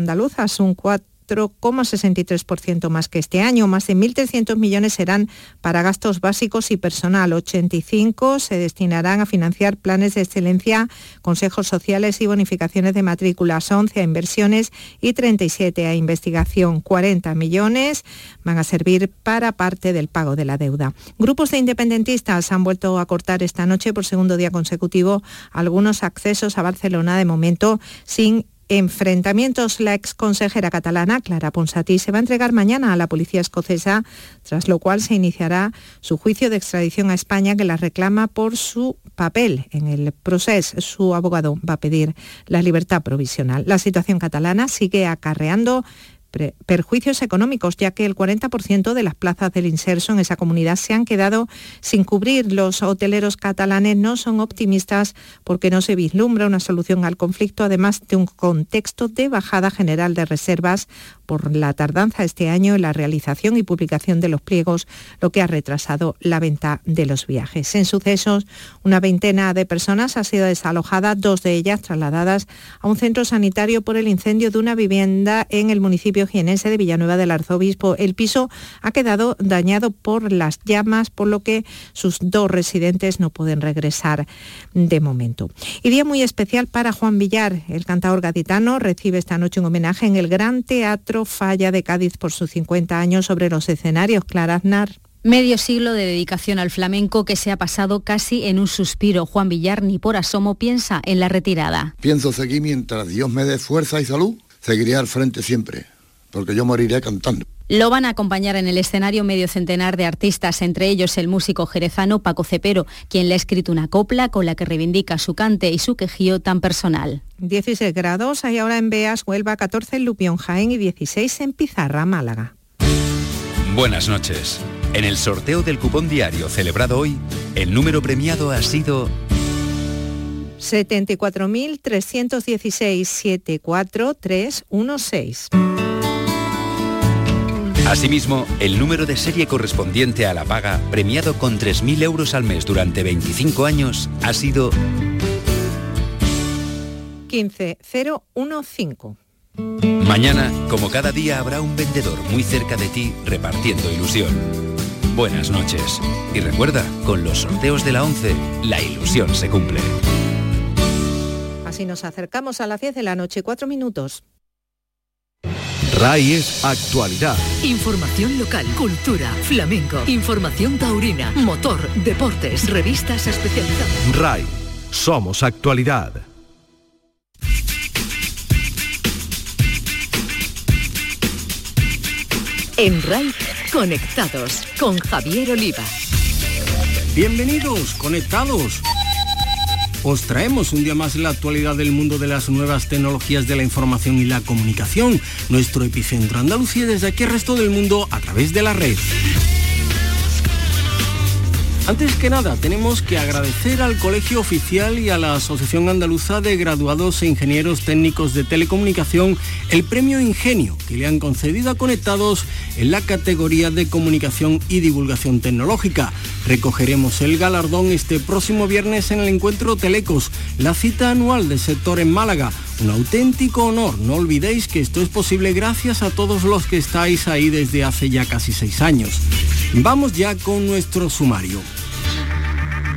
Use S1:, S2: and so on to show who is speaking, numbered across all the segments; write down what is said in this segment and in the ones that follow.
S1: andaluzas, un 4 4,63% más que este año. Más de 1.300 millones serán para gastos básicos y personal. 85 se destinarán a financiar planes de excelencia, consejos sociales y bonificaciones de matrículas. 11 a inversiones y 37 a investigación. 40 millones van a servir para parte del pago de la deuda. Grupos de independentistas han vuelto a cortar esta noche por segundo día consecutivo algunos accesos a Barcelona de momento sin enfrentamientos. La exconsejera catalana, Clara Ponsatí, se va a entregar mañana a la policía escocesa, tras lo cual se iniciará su juicio de extradición a España que la reclama por su papel en el proceso. Su abogado va a pedir la libertad provisional. La situación catalana sigue acarreando perjuicios económicos, ya que el 40% de las plazas del inserso en esa comunidad se han quedado sin cubrir. Los hoteleros catalanes no son optimistas porque no se vislumbra una solución al conflicto, además de un contexto de bajada general de reservas por la tardanza este año en la realización y publicación de los pliegos, lo que ha retrasado la venta de los viajes. En sucesos, una veintena de personas ha sido desalojada, dos de ellas trasladadas a un centro sanitario por el incendio de una vivienda en el municipio jienense de Villanueva del Arzobispo. El piso ha quedado dañado por las llamas, por lo que sus dos residentes no pueden regresar de momento. Y día muy especial para Juan Villar, el cantador gaditano, recibe esta noche un homenaje en el Gran Teatro Falla de Cádiz por sus 50 años sobre los escenarios. Clara Aznar.
S2: Medio siglo de dedicación al flamenco que se ha pasado casi en un suspiro. Juan Villar ni por asomo piensa en la retirada.
S3: Pienso seguir mientras Dios me dé fuerza y salud. Seguiré al frente siempre, porque yo moriré cantando.
S2: Lo van a acompañar en el escenario medio centenar de artistas, entre ellos el músico jerezano Paco Cepero, quien le ha escrito una copla con la que reivindica su cante y su quejío tan personal.
S1: 16 grados hay ahora en Beas, Huelva, 14 en Lupión, Jaén y 16 en Pizarra, Málaga.
S4: Buenas noches. En el sorteo del cupón diario celebrado hoy, el número premiado ha sido
S1: 74.316 74316.
S4: Asimismo, el número de serie correspondiente a la paga, premiado con 3.000 euros al mes durante 25 años, ha sido
S1: 15015.
S4: Mañana, como cada día, habrá un vendedor muy cerca de ti repartiendo ilusión. Buenas noches. Y recuerda, con los sorteos de la 11, la ilusión se cumple.
S1: Así nos acercamos a las 10 de la noche, 4 minutos.
S5: RAI es actualidad.
S6: Información local, cultura, flamenco, información taurina, motor, deportes, revistas especializadas.
S5: RAI, somos actualidad.
S6: En RAI, conectados con Javier Oliva.
S7: Bienvenidos, conectados os traemos un día más la actualidad del mundo de las nuevas tecnologías de la información y la comunicación, nuestro epicentro Andalucía desde aquí al resto del mundo a través de la red. Antes que nada, tenemos que agradecer al Colegio Oficial y a la Asociación Andaluza de Graduados e Ingenieros Técnicos de Telecomunicación el premio Ingenio que le han concedido a Conectados en la categoría de Comunicación y Divulgación Tecnológica. Recogeremos el galardón este próximo viernes en el encuentro Telecos, la cita anual del sector en Málaga. Un auténtico honor, no olvidéis que esto es posible gracias a todos los que estáis ahí desde hace ya casi seis años. Vamos ya con nuestro sumario.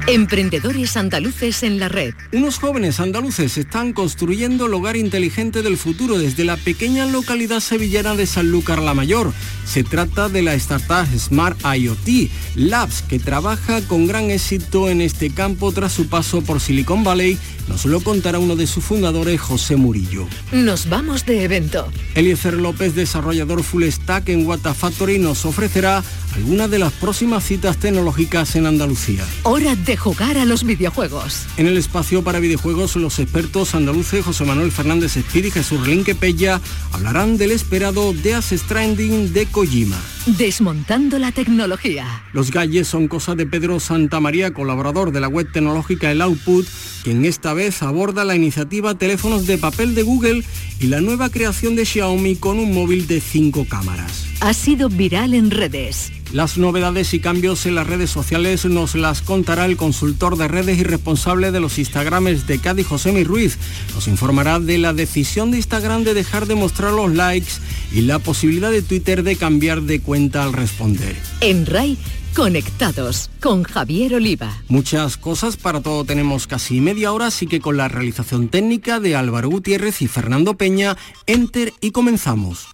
S6: Emprendedores andaluces en la red.
S7: Unos jóvenes andaluces están construyendo el hogar inteligente del futuro desde la pequeña localidad sevillana de Sanlúcar la Mayor. Se trata de la startup Smart IoT Labs, que trabaja con gran éxito en este campo tras su paso por Silicon Valley. Nos lo contará uno de sus fundadores, José Murillo.
S6: Nos vamos de evento.
S7: Eliezer López, desarrollador full stack en Wata Factory, nos ofrecerá algunas de las próximas citas tecnológicas en Andalucía.
S6: Hora de jugar a los videojuegos.
S7: En el espacio para videojuegos, los expertos andaluces José Manuel Fernández Espíritu y Jesús Relinque Pella hablarán del esperado Death Stranding de Kojima.
S6: Desmontando la tecnología.
S7: Los galles son cosa de Pedro Santamaría, colaborador de la web tecnológica El Output, quien esta vez aborda la iniciativa Teléfonos de papel de Google y la nueva creación de Xiaomi con un móvil de cinco cámaras.
S6: Ha sido viral en redes
S7: Las novedades y cambios en las redes sociales nos las contará el consultor de redes y responsable de los Instagrames de Cádiz, José Ruiz. Nos informará de la decisión de Instagram de dejar de mostrar los likes y la posibilidad de Twitter de cambiar de cuenta al responder.
S6: En RAI, conectados con Javier Oliva.
S7: Muchas cosas, para todo tenemos casi media hora, así que con la realización técnica de Álvaro Gutiérrez y Fernando Peña, enter y comenzamos.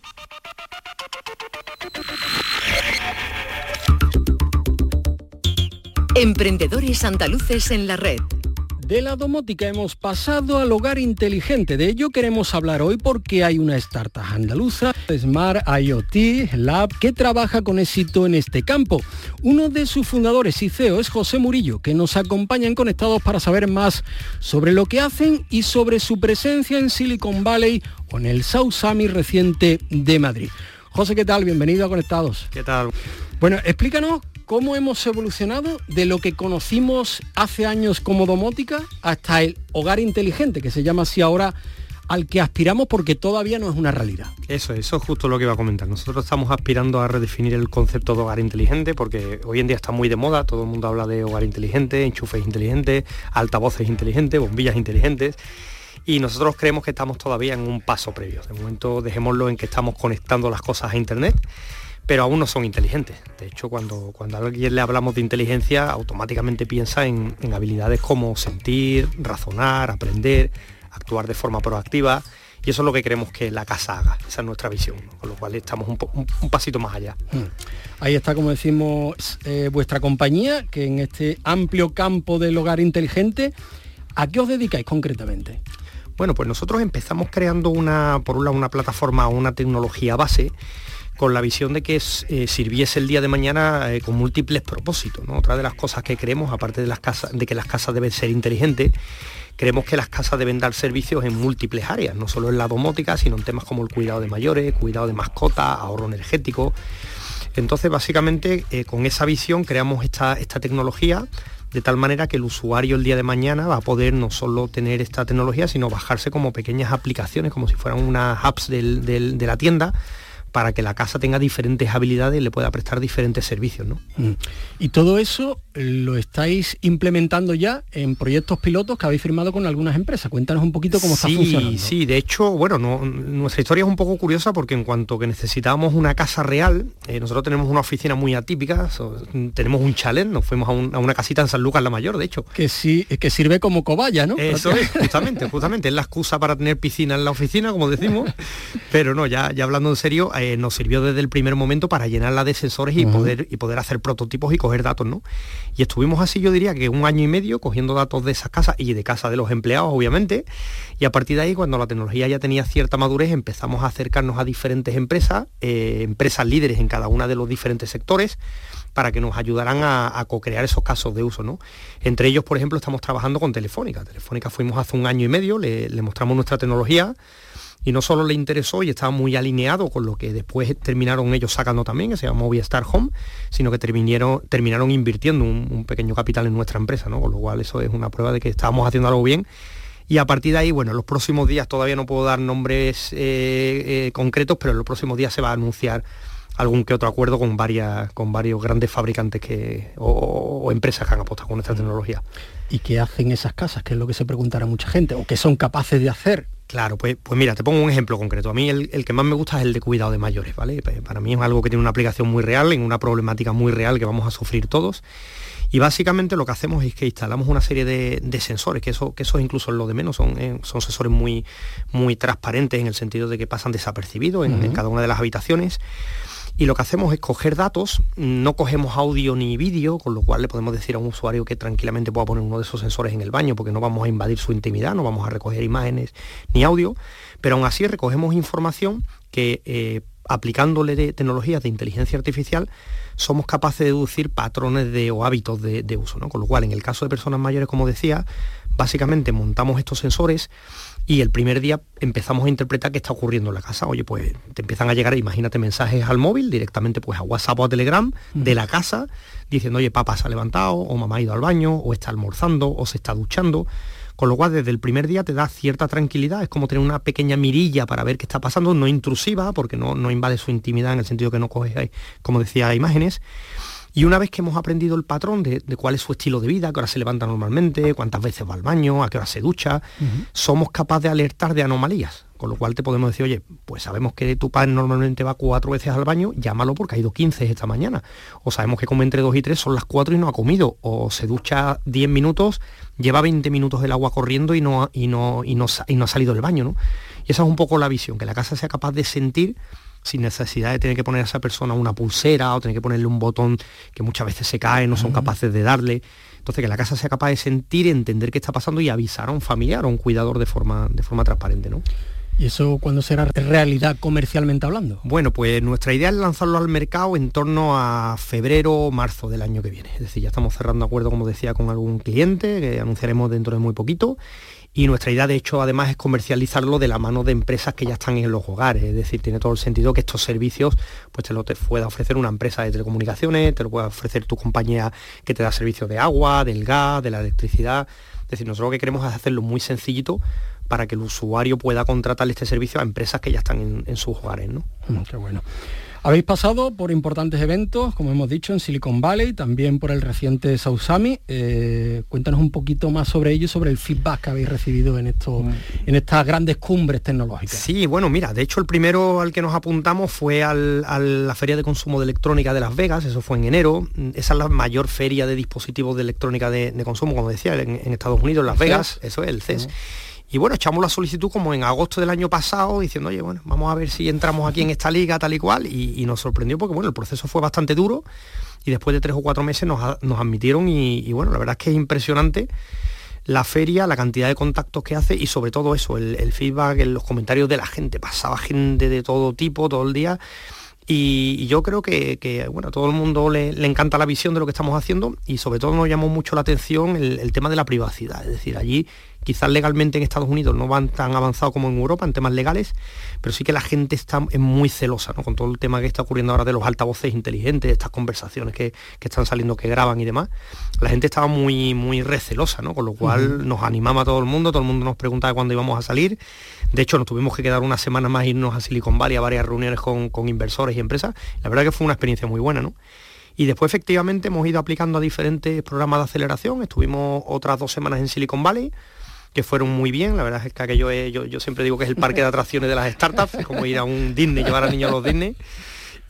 S6: Emprendedores andaluces en la red.
S7: De la domótica hemos pasado al hogar inteligente. De ello queremos hablar hoy porque hay una startup andaluza, Smart IoT Lab, que trabaja con éxito en este campo. Uno de sus fundadores y CEO es José Murillo, que nos acompaña en Conectados para saber más sobre lo que hacen y sobre su presencia en Silicon Valley o en el South Summit reciente de Madrid. José, ¿qué tal? Bienvenido a Conectados.
S8: ¿Qué tal?
S7: Bueno, explícanos cómo hemos evolucionado de lo que conocimos hace años como domótica hasta el hogar inteligente, que se llama así ahora, al que aspiramos porque todavía no es una realidad.
S8: Eso, eso es justo lo que iba a comentar. Nosotros estamos aspirando a redefinir el concepto de hogar inteligente porque hoy en día está muy de moda, todo el mundo habla de hogar inteligente, enchufes inteligentes, altavoces inteligentes, bombillas inteligentes y nosotros creemos que estamos todavía en un paso previo. De momento dejémoslo en que estamos conectando las cosas a Internet pero aún no son inteligentes. De hecho, cuando, cuando a alguien le hablamos de inteligencia, automáticamente piensa en, habilidades como sentir, razonar, aprender, actuar de forma proactiva. Y eso es lo que queremos que la casa haga, esa es nuestra visión, con lo cual estamos un, pasito más allá. Hmm.
S7: Ahí está, como decimos, eh, vuestra compañía, que en este amplio campo del hogar inteligente, ¿a qué os dedicáis concretamente?
S8: Bueno, pues nosotros empezamos creando una, por un lado, una plataforma, una tecnología base con la visión de que eh, sirviese el día de mañana eh, con múltiples propósitos. Otra de las cosas que creemos, aparte de, las casas, de que las casas deben ser inteligentes, creemos que las casas deben dar servicios en múltiples áreas, no solo en la domótica, sino en temas como el cuidado de mayores, cuidado de mascotas, ahorro energético. Entonces, básicamente, eh, con esa visión creamos esta, esta tecnología de tal manera que el usuario el día de mañana va a poder no solo tener esta tecnología, sino bajarse como pequeñas aplicaciones, como si fueran unas apps de la tienda, para que la casa tenga diferentes habilidades y le pueda prestar diferentes servicios. ¿no?
S7: Mm. Y todo eso lo estáis implementando ya en proyectos pilotos que habéis firmado con algunas empresas. Cuéntanos un poquito cómo está funcionando.
S8: Sí, de hecho, bueno, nuestra historia es un poco curiosa porque en cuanto que necesitábamos una casa real, eh, nosotros tenemos una oficina muy atípica, tenemos un chalet, nos fuimos a, una casita en San Lucas la Mayor, de hecho.
S7: Que sí, que sirve como cobaya, ¿no?
S8: Eso es, justamente, justamente, es la excusa para tener piscina en la oficina, como decimos, pero no, ya, ya hablando en serio, eh, nos sirvió desde el primer momento para llenarla de sensores y, poder, y poder hacer prototipos y coger datos, ¿no? Y estuvimos así, yo diría que un año y medio cogiendo datos de esas casas y de casa de los empleados, obviamente. Y a partir de ahí, cuando la tecnología ya tenía cierta madurez, empezamos a acercarnos a diferentes empresas, eh, empresas líderes en cada una de los diferentes sectores para que nos ayudaran a, co-crear esos casos de uso. ¿no? Entre ellos, por ejemplo, estamos trabajando con Telefónica. Telefónica fuimos hace un año y medio, le mostramos nuestra tecnología, y no solo le interesó y estaba muy alineado con lo que después terminaron ellos sacando también, que se llama Movistar Home, sino que terminaron, terminaron invirtiendo un, pequeño capital en nuestra empresa, ¿no? con lo cual eso es una prueba de que estábamos haciendo algo bien. Y a partir de ahí, bueno, en los próximos días todavía no puedo dar nombres eh, eh, concretos, pero en los próximos días se va a anunciar algún que otro acuerdo con varias con varios grandes fabricantes que o, empresas que han apostado con esta tecnología.
S7: ¿Y qué hacen esas casas? ¿Qué es lo que se preguntará mucha gente? ¿O qué son capaces de hacer?
S8: Claro, pues, pues mira, te pongo un ejemplo concreto. A mí el, que más me gusta es el de cuidado de mayores, ¿vale? Pues para mí es algo que tiene una aplicación muy real, en una problemática muy real que vamos a sufrir todos. Y básicamente lo que hacemos es que instalamos una serie de, sensores, que eso, que eso incluso lo de menos, son, eh, son sensores muy, muy transparentes en el sentido de que pasan desapercibidos en cada una de las habitaciones y lo que hacemos es coger datos, no cogemos audio ni vídeo, con lo cual le podemos decir a un usuario que tranquilamente pueda poner uno de esos sensores en el baño, porque no vamos a invadir su intimidad, no vamos a recoger imágenes ni audio, pero aún así recogemos información que eh, aplicándole de tecnologías de inteligencia artificial somos capaces de deducir patrones de, o hábitos de, de uso. ¿no? Con lo cual, en el caso de personas mayores, como decía, básicamente montamos estos sensores y el primer día empezamos a interpretar qué está ocurriendo en la casa. Oye, pues te empiezan a llegar, imagínate, mensajes al móvil, directamente pues a WhatsApp o a Telegram de la casa, diciendo, oye, papá se ha levantado, o mamá ha ido al baño, o está almorzando, o se está duchando Con lo cual, desde el primer día te da cierta tranquilidad, es como tener una pequeña mirilla para ver qué está pasando, no intrusiva, porque no, no invade su intimidad en el sentido que no coge, como decía, imágenes. Y una vez que hemos aprendido el patrón de, cuál es su estilo de vida, a qué hora se levanta normalmente, cuántas veces va al baño, a qué hora se ducha, somos capaces de alertar de anomalías. Con lo cual te podemos decir, oye, pues sabemos que tu padre normalmente va cuatro veces al baño, llámalo porque ha ido 15 esta mañana. O sabemos que come entre dos y tres, son las cuatro y no ha comido. O se ducha 10 minutos, lleva 20 minutos el agua corriendo y no, y no, y no, y no ha salido del baño. ¿no? Esa es un poco la visión, que la casa sea capaz de sentir sin necesidad de tener que poner a esa persona una pulsera o tener que ponerle un botón que muchas veces se cae, no son capaces de darle. Entonces que la casa sea capaz de sentir, entender qué está pasando y avisar a un familiar o a un cuidador de forma, de forma transparente. ¿no?
S7: ¿Y eso cuándo será realidad comercialmente hablando?
S8: Bueno, pues nuestra idea es lanzarlo al mercado en torno a febrero o marzo del año que viene. Es decir, ya estamos cerrando acuerdo, como decía, con algún cliente que anunciaremos dentro de muy poquito y nuestra idea de hecho además es comercializarlo de la mano de empresas que ya están en los hogares, es decir, tiene todo el sentido que estos servicios pues te lo te pueda ofrecer una empresa de telecomunicaciones, te lo pueda ofrecer tu compañía que te da servicios de agua, del gas, de la electricidad, es decir, nosotros lo que queremos es hacerlo muy sencillito para que el usuario pueda contratar este servicio a empresas que ya están en, sus hogares. ¿no?
S7: Qué bueno. Habéis pasado por importantes eventos, como hemos dicho, en Silicon Valley, también por el reciente Sausami. Eh, cuéntanos un poquito más sobre ello y sobre el feedback que habéis recibido en, esto, en estas grandes cumbres tecnológicas.
S8: Sí, bueno, mira, de hecho el primero al que nos apuntamos fue a la Feria de Consumo de Electrónica de Las Vegas, eso fue en enero. Esa es la mayor feria de dispositivos de electrónica de, consumo, como decía, en, Estados Unidos, Las Vegas, eso es el CES. Y bueno, echamos la solicitud como en agosto del año pasado, diciendo, oye, bueno, vamos a ver si entramos aquí en esta liga tal y cual. Y, nos sorprendió porque, bueno, el proceso fue bastante duro y después de tres o cuatro meses nos, admitieron y, bueno, la verdad es que es impresionante la feria, la cantidad de contactos que hace y sobre todo eso, el, feedback, los comentarios de la gente. Pasaba gente de todo tipo todo el día. Y, yo creo que, bueno, a todo el mundo le, encanta la visión de lo que estamos haciendo y sobre todo nos llamó mucho la atención el tema de la privacidad. Es decir, allí Quizás legalmente en Estados Unidos no van tan avanzados como en Europa en temas legales, pero sí que la gente está muy celosa con todo el tema que está ocurriendo ahora de los altavoces inteligentes, estas conversaciones que, están saliendo, que graban y demás. La gente estaba muy, muy recelosa, ¿no? con lo cual nos animaba a todo el mundo, todo el mundo nos preguntaba cuándo íbamos a salir. De hecho, nos tuvimos que quedar una semana más irnos a Silicon Valley a varias reuniones con, con inversores y empresas. La verdad que fue una experiencia muy buena, ¿no? Y después efectivamente hemos ido aplicando a diferentes programas de aceleración. Estuvimos otras dos semanas en Silicon Valley que fueron muy bien. La verdad es que aquello es, yo, yo siempre digo que es el parque de atracciones de las startups, es como ir a un Disney, llevar a niños a los Disney.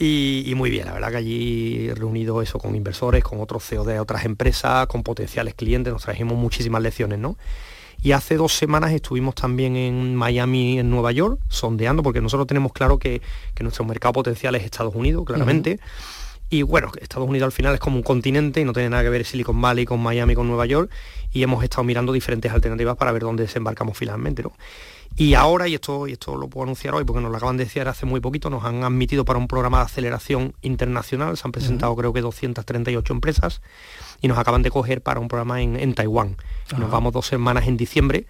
S8: Y, muy bien, la verdad que allí reunido eso con inversores, con otros CEOs de otras empresas, con potenciales clientes, nos trajimos muchísimas lecciones, ¿no? Y hace dos semanas estuvimos también en Miami, en Nueva York, sondeando, porque nosotros tenemos claro que, nuestro mercado potencial es Estados Unidos, claramente. Y bueno, Estados Unidos al final es como un continente y no tiene nada que ver Silicon Valley con Miami, con Nueva York. Y hemos estado mirando diferentes alternativas para ver dónde desembarcamos finalmente. ¿no? Y ahora, y esto, y esto lo puedo anunciar hoy porque nos lo acaban de decir hace muy poquito, nos han admitido para un programa de aceleración internacional. Se han presentado creo que 238 empresas y nos acaban de coger para un programa en, Taiwán. Nos vamos dos semanas en diciembre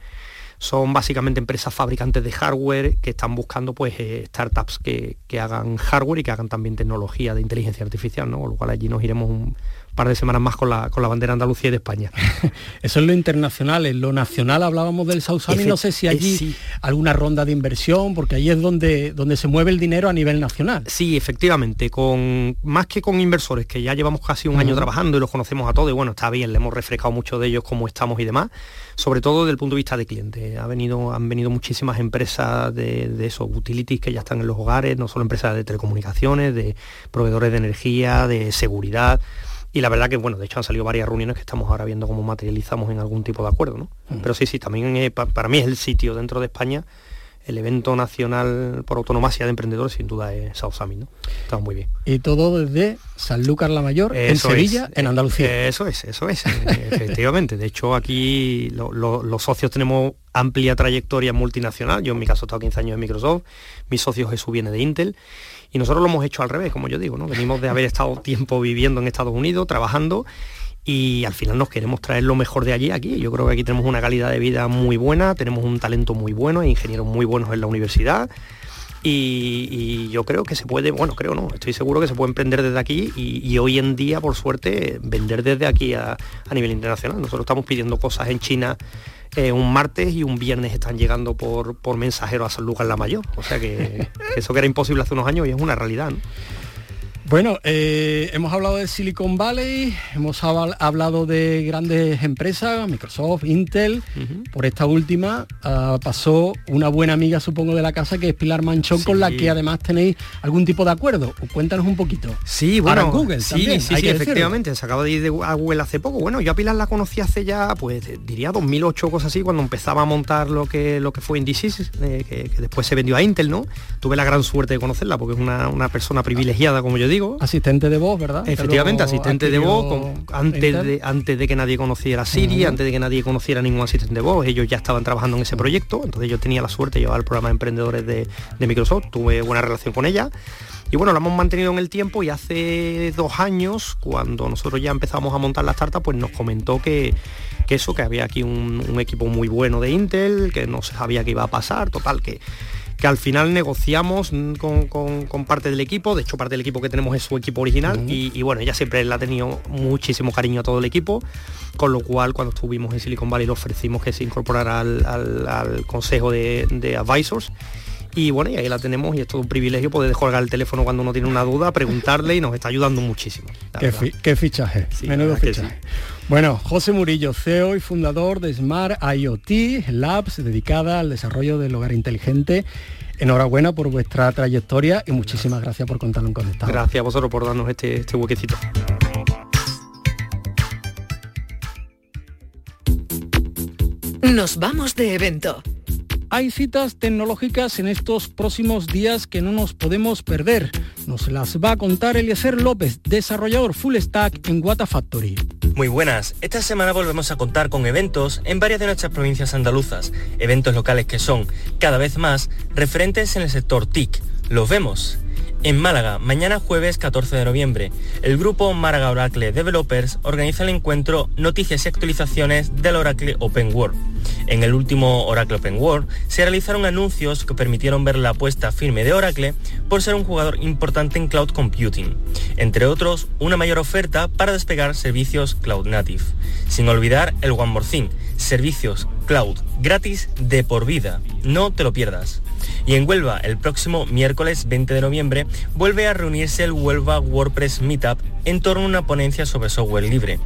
S8: son básicamente empresas fabricantes de hardware que están buscando pues eh, startups que, hagan hardware y que hagan también tecnología de inteligencia artificial, ¿no? Con lo cual allí nos iremos un par de semanas más con la, con la bandera Andalucía y de España.
S7: Eso es lo internacional, en lo nacional hablábamos del Sausami, no sé si allí alguna ronda de inversión, porque ahí es donde, donde se mueve el dinero a nivel nacional.
S8: Sí, efectivamente, con más que con inversores, que ya llevamos casi un año trabajando y los conocemos a todos, y bueno, está bien, le hemos refrescado mucho de ellos cómo estamos y demás sobre todo desde el punto de vista de cliente. Ha venido, han venido muchísimas empresas de, de esos utilities que ya están en los hogares, no solo empresas de telecomunicaciones, de proveedores de energía, de seguridad. Y la verdad que, bueno, de hecho han salido varias reuniones que estamos ahora viendo cómo materializamos en algún tipo de acuerdo, ¿no? Mm. Pero sí, sí, también para mí es el sitio dentro de España el evento nacional por autonomasia de emprendedores sin duda es South Summit, ¿no? Está muy bien.
S7: Y todo desde Sanlúcar la Mayor, en Sevilla, en Andalucía.
S8: Eso es, eso es, efectivamente. De hecho, aquí los socios tenemos amplia trayectoria multinacional. Yo en mi caso he estado 15 años en Microsoft, mi socio Jesús viene de Intel. Y nosotros lo hemos hecho al revés, como yo digo, ¿no? Venimos de haber estado tiempo viviendo en Estados Unidos, trabajando y al final nos queremos traer lo mejor de allí aquí. Yo creo que aquí tenemos una calidad de vida muy buena, tenemos un talento muy bueno, hay ingenieros muy buenos en la universidad, Y, yo creo que se puede, bueno, creo no, estoy seguro que se puede emprender desde aquí y, hoy en día, por suerte, vender desde aquí a, nivel internacional. Nosotros estamos pidiendo cosas en China eh, un martes y un viernes están llegando por, por mensajero a San Lucas la Mayor. O sea que, eso que era imposible hace unos años y es una realidad.
S7: Bueno, eh, hemos hablado de Silicon Valley, hemos hablado de grandes empresas, Microsoft, Intel. Por esta última ah, pasó una buena amiga, supongo, de la casa, que es Pilar Manchón, con la que además tenéis algún tipo de acuerdo. Cuéntanos un poquito.
S8: Sí, bueno, Google sí, sí, efectivamente. Se acaba de ir de Google hace poco. Bueno, yo a Pilar la conocí hace ya, pues diría 2008 o cosas así, cuando empezaba a montar lo que, lo que fue Indices, eh, que, después se vendió a Intel, ¿no? Tuve la gran suerte de conocerla porque es una, una persona privilegiada, como yo digo
S7: Asistente de voz, ¿verdad?
S8: Efectivamente, asistente de voz, antes, de, antes de que nadie conociera Siri, antes de que nadie conociera ningún asistente de voz, ellos ya estaban trabajando en ese proyecto, entonces yo tenía la suerte de llevar el programa de emprendedores de, Microsoft, tuve buena relación con ella. Y bueno, lo hemos mantenido en el tiempo y hace dos años, cuando nosotros ya empezamos a montar la startup, pues nos comentó que, eso, que había aquí un, un, equipo muy bueno de Intel, que no se sabía qué iba a pasar, total, que que al final negociamos con, parte del equipo, de hecho parte del equipo que tenemos es su equipo original y, bueno, ella siempre le ha tenido muchísimo cariño a todo el equipo, con lo cual cuando estuvimos en Silicon Valley le ofrecimos que se incorporara al, consejo de, advisors y bueno, y ahí la tenemos y es todo un privilegio poder colgar el teléfono cuando uno tiene una duda, preguntarle y nos está ayudando muchísimo.
S7: Qué, fichaje, menudo fichaje. Bueno, José Murillo, CEO y fundador de Smart IoT Labs, dedicada al desarrollo del hogar inteligente. Enhorabuena por vuestra trayectoria y muchísimas gracias por contarlo en Conectado.
S8: Gracias a vosotros por darnos este, este huequecito.
S6: Nos vamos de evento.
S7: Hay citas tecnológicas en estos próximos días que no nos podemos perder. Nos las va a contar Eliezer López, desarrollador full stack en Wata Factory.
S9: Muy buenas, esta semana volvemos a contar con eventos en varias de nuestras provincias andaluzas, eventos locales que son, cada vez más, referentes en el sector TIC. Los vemos. En Málaga, mañana jueves 14 de noviembre, el grupo Málaga Oracle Developers organiza el encuentro Noticias y actualizaciones del Oracle Open World. En el último Oracle Open World se realizaron anuncios que permitieron ver la apuesta firme de Oracle por ser un jugador importante en cloud computing, entre otros una mayor oferta para despegar servicios cloud native. Sin olvidar el One More Thing, servicios cloud gratis de por vida. No te lo pierdas. Y en Huelva, el próximo miércoles 20 de noviembre, vuelve a reunirse el Huelva WordPress Meetup en torno a una ponencia sobre software libre.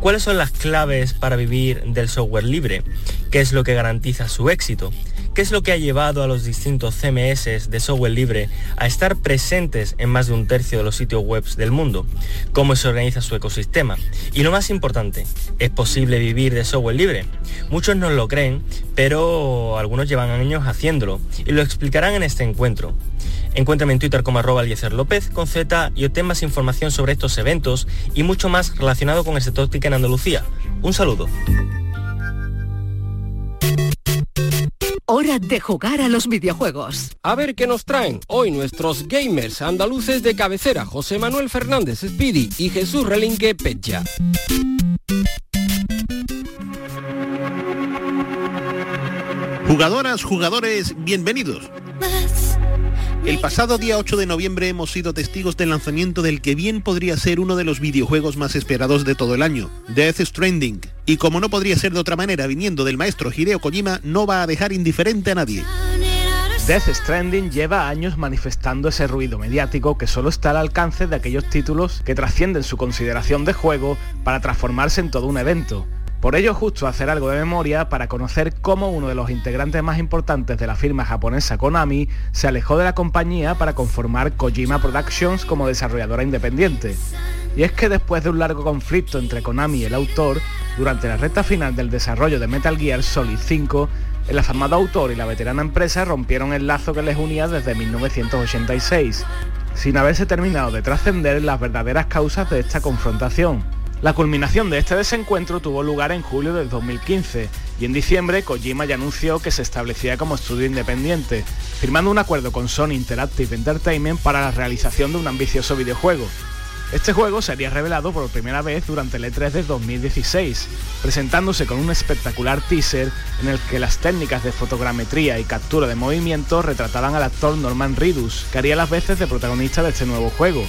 S9: ¿Cuáles son las claves para vivir del software libre? ¿Qué es lo que garantiza su éxito? ¿Qué es lo que ha llevado a los distintos CMS de software libre a estar presentes en más de un tercio de los sitios web del mundo? ¿Cómo se organiza su ecosistema? Y lo más importante, ¿es posible vivir de software libre? Muchos no lo creen, pero algunos llevan años haciéndolo y lo explicarán en este encuentro. Encuéntrame en Twitter como arroba López con Z y obtén más información sobre estos eventos y mucho más relacionado con el sector en Andalucía. Un saludo.
S6: Hora de jugar a los videojuegos.
S7: A ver qué nos traen hoy nuestros gamers andaluces de cabecera, José Manuel Fernández Speedy y Jesús Relinque Pecha.
S10: Jugadoras, jugadores, bienvenidos. El pasado día 8 de noviembre hemos sido testigos del lanzamiento del que bien podría ser uno de los videojuegos más esperados de todo el año, Death Stranding. Y como no podría ser de otra manera viniendo del maestro Hideo Kojima, no va a dejar indiferente a nadie.
S11: Death Stranding lleva años manifestando ese ruido mediático que solo está al alcance de aquellos títulos que trascienden su consideración de juego para transformarse en todo un evento. Por ello justo hacer algo de memoria para conocer cómo uno de los integrantes más importantes de la firma japonesa Konami se alejó de la compañía para conformar Kojima Productions como desarrolladora independiente. Y es que después de un largo conflicto entre Konami y el autor, durante la recta final del desarrollo de Metal Gear Solid 5, el afamado autor y la veterana empresa rompieron el lazo que les unía desde 1986, sin haberse terminado de trascender las verdaderas causas de esta confrontación. La culminación de este desencuentro tuvo lugar en julio del 2015 y en diciembre Kojima ya anunció que se establecía como estudio independiente, firmando un acuerdo con Sony Interactive Entertainment para la realización de un ambicioso videojuego. Este juego sería revelado por primera vez durante el E3 de 2016, presentándose con un espectacular teaser en el que las técnicas de fotogrametría y captura de movimiento retrataban al actor Norman Reedus, que haría las veces de protagonista de este nuevo juego.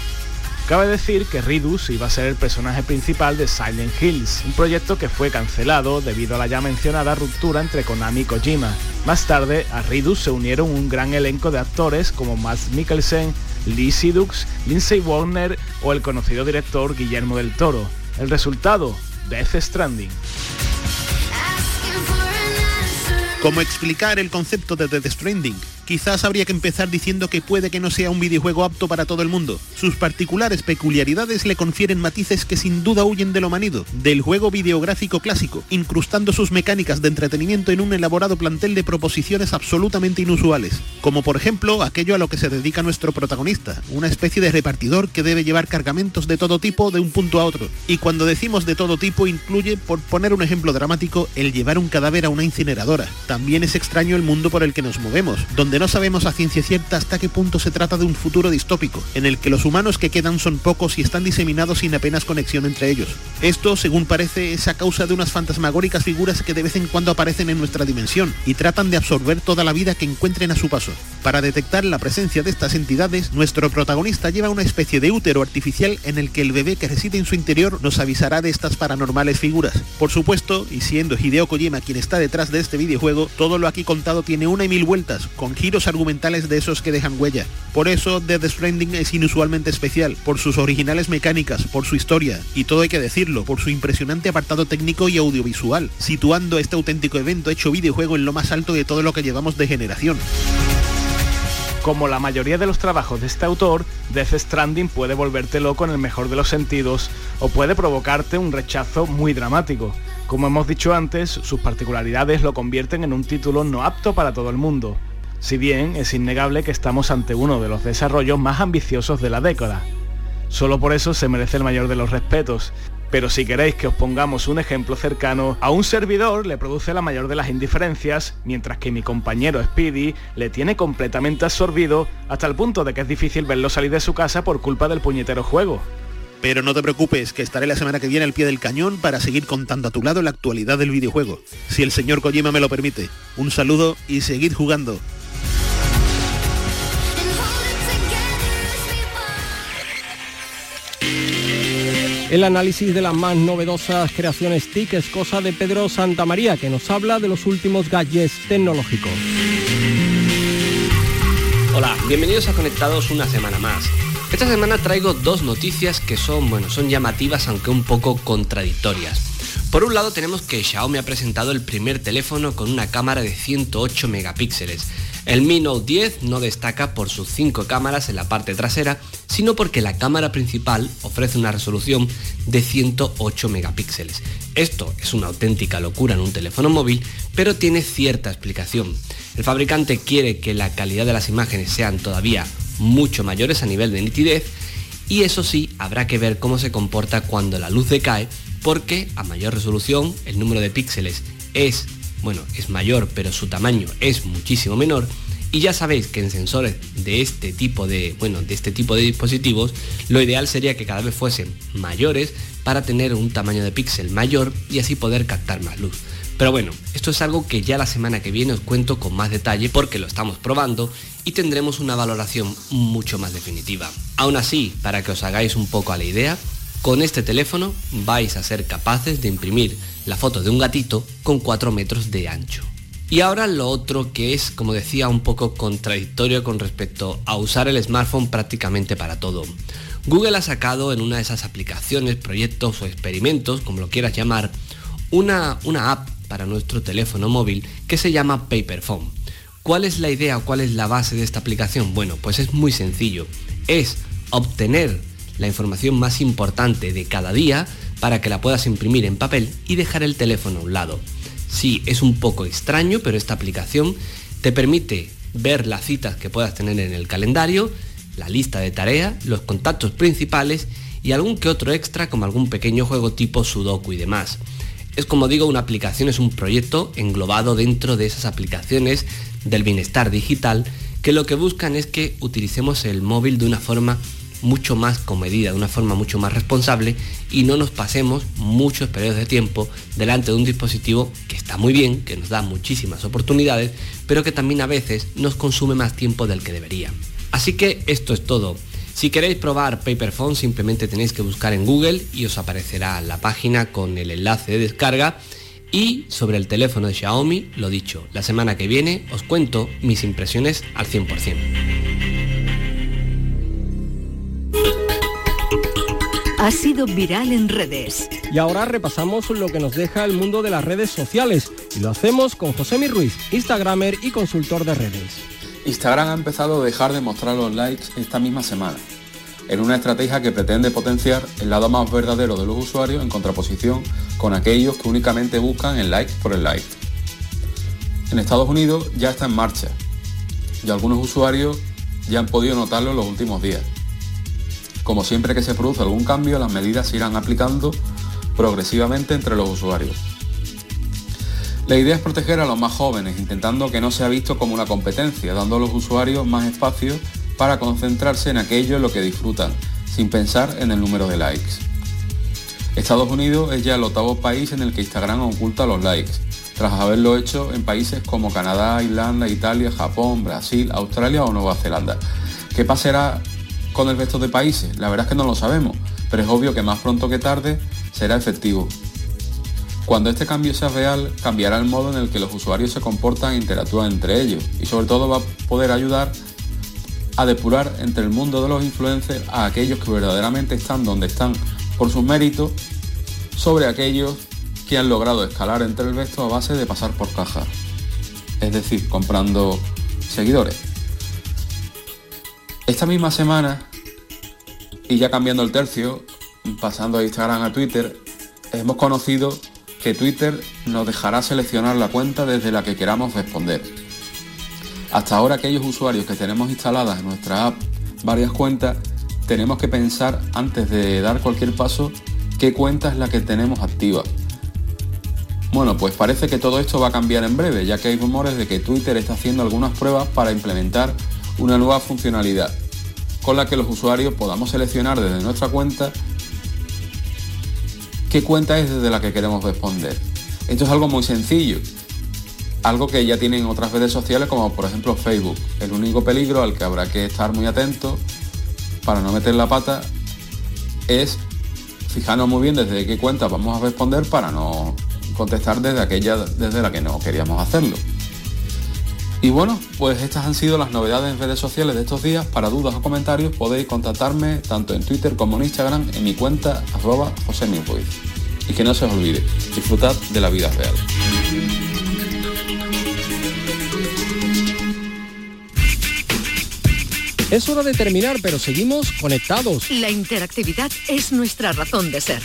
S11: Cabe decir que Ridus iba a ser el personaje principal de Silent Hills, un proyecto que fue cancelado debido a la ya mencionada ruptura entre Konami y Kojima. Más tarde, a Ridus se unieron un gran elenco de actores como Mads Mikkelsen, Lee Sidux, Lindsay Warner o el conocido director Guillermo del Toro. El resultado, Death Stranding.
S10: ¿Cómo explicar el concepto de Death Stranding? Quizás habría que empezar diciendo que puede que no sea un videojuego apto para todo el mundo. Sus particulares peculiaridades le confieren matices que sin duda huyen de lo manido, del juego videográfico clásico, incrustando sus mecánicas de entretenimiento en un elaborado plantel de proposiciones absolutamente inusuales, como por ejemplo aquello a lo que se dedica nuestro protagonista, una especie de repartidor que debe llevar cargamentos de todo tipo de un punto a otro. Y cuando decimos de todo tipo incluye, por poner un ejemplo dramático, el llevar un cadáver a una incineradora. También es extraño el mundo por el que nos movemos, donde no sabemos a ciencia cierta hasta qué punto se trata de un futuro distópico, en el que los humanos que quedan son pocos y están diseminados sin apenas conexión entre ellos. Esto, según parece, es a causa de unas fantasmagóricas figuras que de vez en cuando aparecen en nuestra dimensión y tratan de absorber toda la vida que encuentren a su paso. Para detectar la presencia de estas entidades, nuestro protagonista lleva una especie de útero artificial en el que el bebé que reside en su interior nos avisará de estas paranormales figuras. Por supuesto, y siendo Hideo Kojima quien está detrás de este videojuego, todo lo aquí contado tiene una y mil vueltas, con giros argumentales de esos que dejan huella. Por eso Death Stranding es inusualmente especial, por sus originales mecánicas, por su historia, y todo hay que decirlo, por su impresionante apartado técnico y audiovisual, situando este auténtico evento hecho videojuego en lo más alto de todo lo que llevamos de generación.
S11: Como la mayoría de los trabajos de este autor, Death Stranding puede volverte loco en el mejor de los sentidos o puede provocarte un rechazo muy dramático. Como hemos dicho antes, sus particularidades lo convierten en un título no apto para todo el mundo. Si bien es innegable que estamos ante uno de los desarrollos más ambiciosos de la década. Solo por eso se merece el mayor de los respetos, pero si queréis que os pongamos un ejemplo cercano, a un servidor le produce la mayor de las indiferencias, mientras que mi compañero Speedy le tiene completamente absorbido hasta el punto de que es difícil verlo salir de su casa por culpa del puñetero juego.
S10: Pero no te preocupes, que estaré la semana que viene al pie del cañón para seguir contando a tu lado la actualidad del videojuego, si el señor Kojima me lo permite. Un saludo y seguid jugando.
S12: El análisis de las más novedosas creaciones TIC es cosa de Pedro Santamaría, que nos habla de los últimos gadgets tecnológicos.
S13: Hola, bienvenidos a Conectados una semana más. Esta semana traigo dos noticias que son, bueno, son llamativas aunque un poco contradictorias. Por un lado tenemos que Xiaomi ha presentado el primer teléfono con una cámara de 108 megapíxeles. El Mi Note 10 no destaca por sus 5 cámaras en la parte trasera, sino porque la cámara principal ofrece una resolución de 108 megapíxeles. Esto es una auténtica locura en un teléfono móvil, pero tiene cierta explicación. El fabricante quiere que la calidad de las imágenes sean todavía mucho mayores a nivel de nitidez y eso sí, habrá que ver cómo se comporta cuando la luz decae porque a mayor resolución el número de píxeles es, bueno, es mayor, pero su tamaño es muchísimo menor. Y ya sabéis que en sensores de este tipo de, bueno, de este tipo de dispositivos, lo ideal sería que cada vez fuesen mayores para tener un tamaño de píxel mayor y así poder captar más luz. Pero bueno, esto es algo que ya la semana que viene os cuento con más detalle porque lo estamos probando y tendremos una valoración mucho más definitiva. Aún así, para que os hagáis un poco a la idea, con este teléfono vais a ser capaces de imprimir la foto de un gatito con 4 metros de ancho. Y ahora lo otro que es, como decía, un poco contradictorio con respecto a usar el smartphone prácticamente para todo. Google ha sacado en una de esas aplicaciones, proyectos o experimentos, como lo quieras llamar, una, una app para nuestro teléfono móvil que se llama Paperphone. ¿Cuál es la idea o cuál es la base de esta aplicación? Bueno, pues es muy sencillo. Es obtener la información más importante de cada día para que la puedas imprimir en papel y dejar el teléfono a un lado. Sí, es un poco extraño, pero esta aplicación te permite ver las citas que puedas tener en el calendario, la lista de tareas, los contactos principales y algún que otro extra como algún pequeño juego tipo Sudoku y demás. Es como digo, una aplicación es un proyecto englobado dentro de esas aplicaciones del bienestar digital que lo que buscan es que utilicemos el móvil de una forma mucho más comedida, de una forma mucho más responsable y no nos pasemos muchos periodos de tiempo delante de un dispositivo que está muy bien, que nos da muchísimas oportunidades, pero que también a veces nos consume más tiempo del que debería. Así que esto es todo. Si queréis probar Paperphone simplemente tenéis que buscar en Google y os aparecerá la página con el enlace de descarga. Y sobre el teléfono de Xiaomi, lo dicho, la semana que viene os cuento mis impresiones al 100%.
S6: Ha sido viral en redes.
S12: Y ahora repasamos lo que nos deja el mundo de las redes sociales y lo hacemos con José Ruiz, Instagramer y consultor de redes.
S14: Instagram ha empezado a dejar de mostrar los likes esta misma semana, en una estrategia que pretende potenciar el lado más verdadero de los usuarios en contraposición con aquellos que únicamente buscan el like por el like. En Estados Unidos ya está en marcha y algunos usuarios ya han podido notarlo en los últimos días. Como siempre que se produce algún cambio, las medidas se irán aplicando progresivamente entre los usuarios. La idea es proteger a los más jóvenes, intentando que no sea visto como una competencia, dando a los usuarios más espacio para concentrarse en aquello en lo que disfrutan, sin pensar en el número de likes. Estados Unidos es ya el octavo país en el que Instagram oculta los likes, tras haberlo hecho en países como Canadá, Irlanda, Italia, Japón, Brasil, Australia o Nueva Zelanda. ¿Qué pasará con el resto de países? La verdad es que no lo sabemos, pero es obvio que más pronto que tarde será efectivo. Cuando este cambio sea real, cambiará el modo en el que los usuarios se comportan e interactúan entre ellos y sobre todo va a poder ayudar a depurar entre el mundo de los influencers a aquellos que verdaderamente están donde están por sus méritos sobre aquellos que han logrado escalar entre el resto a base de pasar por caja, es decir, comprando seguidores. Esta misma semana, y ya cambiando el tercio, pasando de Instagram a Twitter, hemos conocido que Twitter nos dejará seleccionar la cuenta desde la que queramos responder. Hasta ahora aquellos usuarios que tenemos instaladas en nuestra app varias cuentas, tenemos que pensar antes de dar cualquier paso qué cuenta es la que tenemos activa. Bueno, pues parece que todo esto va a cambiar en breve, ya que hay rumores de que Twitter está haciendo algunas pruebas para implementar una nueva funcionalidad, con la que los usuarios podamos seleccionar desde nuestra cuenta qué cuenta es desde la que queremos responder. Esto es algo muy sencillo, algo que ya tienen otras redes sociales como por ejemplo Facebook. El único peligro al que habrá que estar muy atento para no meter la pata es fijarnos muy bien desde qué cuenta vamos a responder para no contestar desde aquella desde la que no queríamos hacerlo. Y bueno, pues estas han sido las novedades en redes sociales de estos días. Para dudas o comentarios podéis contactarme tanto en Twitter como en Instagram en mi cuenta arroba José Y que no se os olvide, disfrutad de la vida real.
S12: Es hora de terminar, pero seguimos conectados.
S6: La interactividad es nuestra razón de ser.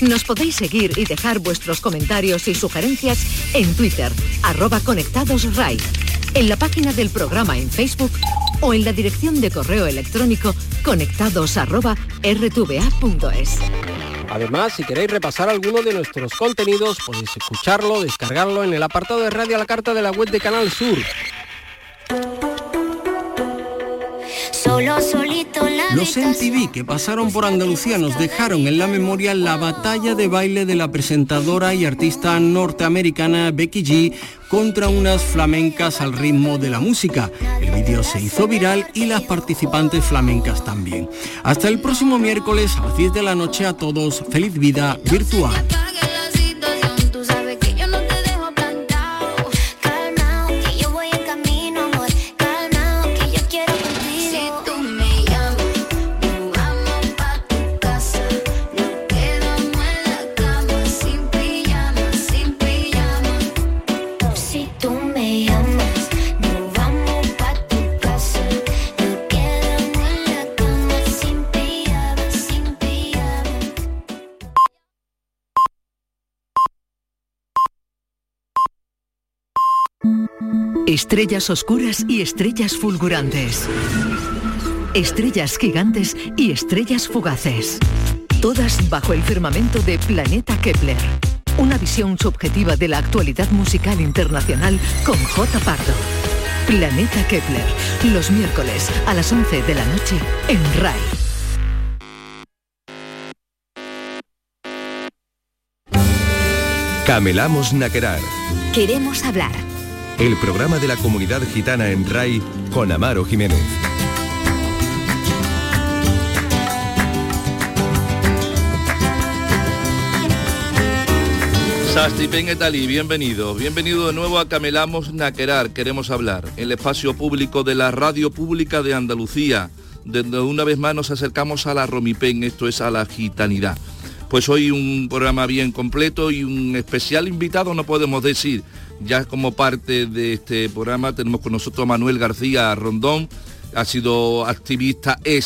S6: Nos podéis seguir y dejar vuestros comentarios y sugerencias en Twitter, arroba conectadosRai en la página del programa en Facebook o en la dirección de correo electrónico conectados@rtva.es.
S12: Además, si queréis repasar alguno de nuestros contenidos, podéis escucharlo, descargarlo en el apartado de radio a la carta de la web de Canal Sur.
S6: Solo solito
S7: Los MTV que pasaron por Andalucía nos dejaron en la memoria la batalla de baile de la presentadora y artista norteamericana Becky G contra unas flamencas al ritmo de la música. El vídeo se hizo viral y las participantes flamencas también. Hasta el próximo miércoles a las 10 de la noche a todos. Feliz vida virtual.
S6: estrellas oscuras y estrellas fulgurantes, estrellas gigantes y estrellas fugaces, todas bajo el firmamento de Planeta Kepler. Una visión subjetiva de la actualidad musical internacional con J. Pardo. Planeta Kepler, los miércoles a las 11 de la noche en RAI.
S5: Camelamos Naquerar.
S6: Queremos hablar
S5: el programa de la comunidad gitana en RAI con Amaro Jiménez.
S15: Sastipen Etali, bienvenido. Bienvenido de nuevo a Camelamos Naquerar, queremos hablar, el espacio público de la radio pública de Andalucía, donde una vez más nos acercamos a la Romipen, esto es a la gitanidad. Pues hoy un programa bien completo y un especial invitado, no podemos decir. Ya como parte de este programa tenemos con nosotros a Manuel García Rondón, ha sido activista, es